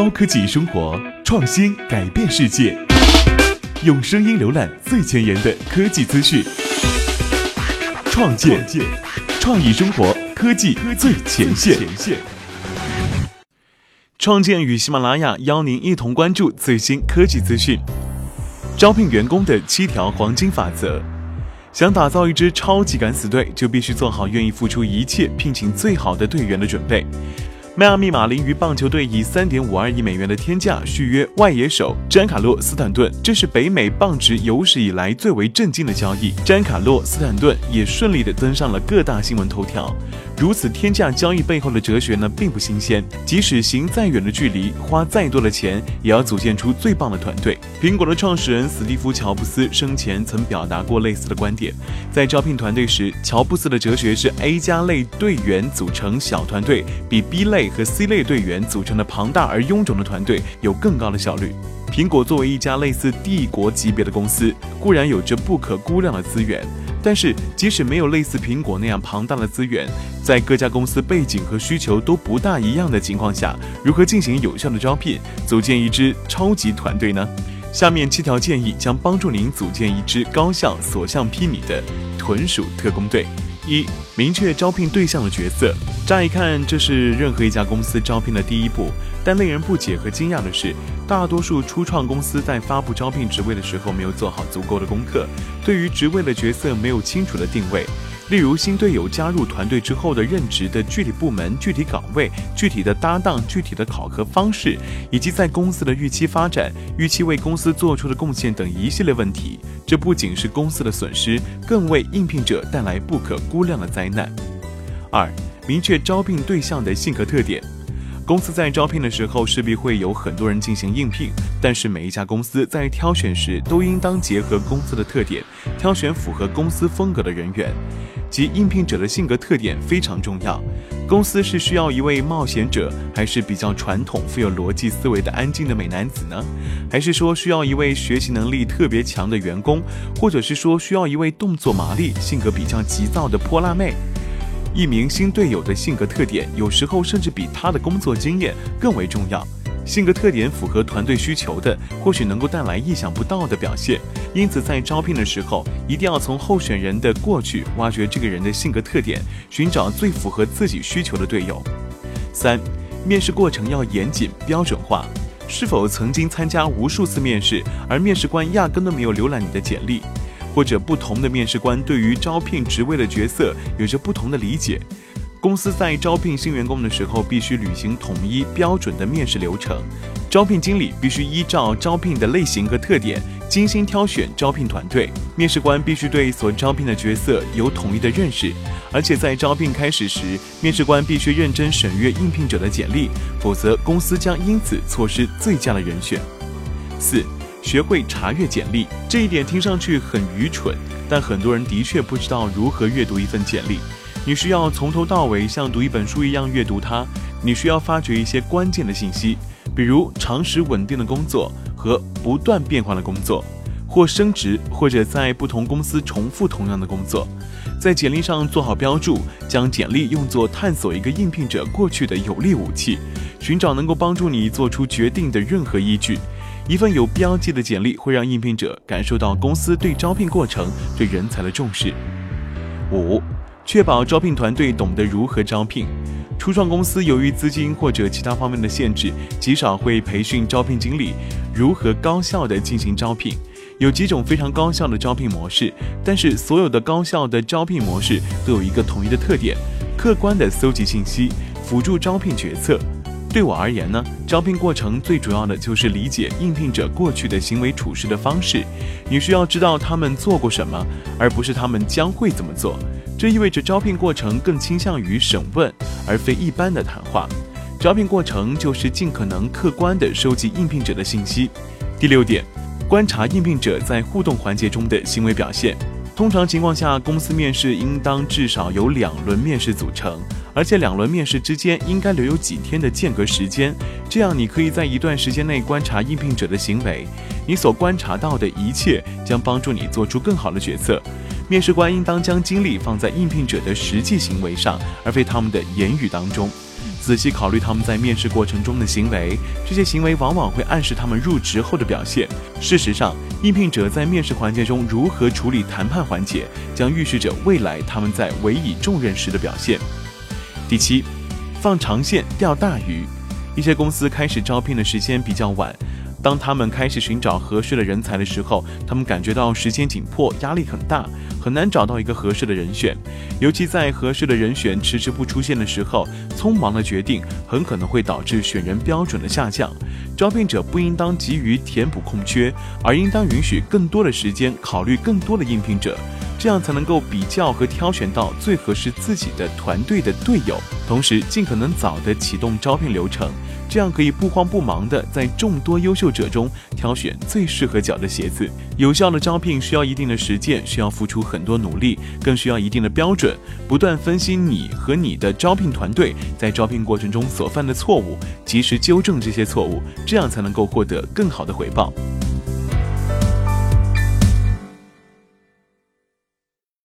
高科技生活，创新改变世界。用声音浏览最前沿的科技资讯，创建创意生活，科技最前线。创建与喜马拉雅邀您一同关注最新科技资讯。招聘员工的七条黄金法则：想打造一支超级敢死队，就必须做好愿意付出一切聘请最好的队员的准备。迈阿密马林鱼棒球队以三点五二亿美元的天价续约外野手詹卡洛·斯坦顿，这是北美棒职有史以来最为震惊的交易。詹卡洛·斯坦顿也顺利地登上了各大新闻头条。如此天价交易背后的哲学呢，并不新鲜。即使行再远的距离，花再多的钱，也要组建出最棒的团队。苹果的创始人史蒂夫·乔布斯生前曾表达过类似的观点。在招聘团队时，乔布斯的哲学是 A 加类队员组成小团队，比 B 类和 C 类队员组成的庞大而臃肿的团队有更高的效率。苹果作为一家类似帝国级别的公司，固然有着不可估量的资源。但是，即使没有类似苹果那样庞大的资源，在各家公司背景和需求都不大一样的情况下，如何进行有效的招聘，组建一支超级团队呢？下面七条建议将帮助您组建一支高效、所向披靡的豚鼠特工队。一、明确招聘对象的角色。乍一看，这是任何一家公司招聘的第一步，但令人不解和惊讶的是。大多数初创公司在发布招聘职位的时候，没有做好足够的功课，对于职位的角色没有清楚的定位。例如，新队友加入团队之后的任职的具体部门、具体岗位、具体的搭档、具体的考核方式，以及在公司的预期发展、预期为公司做出的贡献等一系列问题。这不仅是公司的损失，更为应聘者带来不可估量的灾难。二、明确招聘对象的性格特点。公司在招聘的时候，势必会有很多人进行应聘，但是每一家公司在挑选时，都应当结合公司的特点，挑选符合公司风格的人员。即应聘者的性格特点非常重要。公司是需要一位冒险者，还是比较传统、富有逻辑思维的安静的美男子呢？还是说需要一位学习能力特别强的员工，或者是说需要一位动作麻利、性格比较急躁的泼辣妹？一名新队友的性格特点，有时候甚至比他的工作经验更为重要。性格特点符合团队需求的，或许能够带来意想不到的表现。因此，在招聘的时候，一定要从候选人的过去挖掘这个人的性格特点，寻找最符合自己需求的队友。三，面试过程要严谨标准化。是否曾经参加无数次面试，而面试官压根都没有浏览你的简历？或者不同的面试官对于招聘职位的角色有着不同的理解。公司在招聘新员工的时候，必须履行统一标准的面试流程。招聘经理必须依照招聘的类型和特点，精心挑选招聘团队。面试官必须对所招聘的角色有统一的认识，而且在招聘开始时，面试官必须认真审阅应聘者的简历，否则公司将因此错失最佳的人选。四。学会查阅简历，这一点听上去很愚蠢，但很多人的确不知道如何阅读一份简历。你需要从头到尾像读一本书一样阅读它。你需要发掘一些关键的信息，比如长时稳定的工作和不断变化的工作，或升职，或者在不同公司重复同样的工作。在简历上做好标注，将简历用作探索一个应聘者过去的有力武器，寻找能够帮助你做出决定的任何依据。一份有标记的简历会让应聘者感受到公司对招聘过程、对人才的重视。五、确保招聘团队懂得如何招聘。初创公司由于资金或者其他方面的限制，极少会培训招聘经理如何高效地进行招聘。有几种非常高效的招聘模式，但是所有的高效的招聘模式都有一个统一的特点：客观地搜集信息，辅助招聘决策。对我而言呢，招聘过程最主要的就是理解应聘者过去的行为处事的方式。你需要知道他们做过什么，而不是他们将会怎么做。这意味着招聘过程更倾向于审问，而非一般的谈话。招聘过程就是尽可能客观地收集应聘者的信息。第六点，观察应聘者在互动环节中的行为表现。通常情况下，公司面试应当至少由两轮面试组成。而且两轮面试之间应该留有几天的间隔时间，这样你可以在一段时间内观察应聘者的行为。你所观察到的一切将帮助你做出更好的决策。面试官应当将精力放在应聘者的实际行为上，而非他们的言语当中。仔细考虑他们在面试过程中的行为，这些行为往往会暗示他们入职后的表现。事实上，应聘者在面试环节中如何处理谈判环节，将预示着未来他们在委以重任时的表现。第七，放长线钓大鱼。一些公司开始招聘的时间比较晚。当他们开始寻找合适的人才的时候，他们感觉到时间紧迫，压力很大，很难找到一个合适的人选。尤其在合适的人选迟迟不出现的时候，匆忙的决定很可能会导致选人标准的下降。招聘者不应当急于填补空缺，而应当允许更多的时间考虑更多的应聘者。这样才能够比较和挑选到最合适自己的团队的队友，同时尽可能早的启动招聘流程，这样可以不慌不忙的在众多优秀者中挑选最适合脚的鞋子。有效的招聘需要一定的实践，需要付出很多努力，更需要一定的标准，不断分析你和你的招聘团队在招聘过程中所犯的错误，及时纠正这些错误，这样才能够获得更好的回报。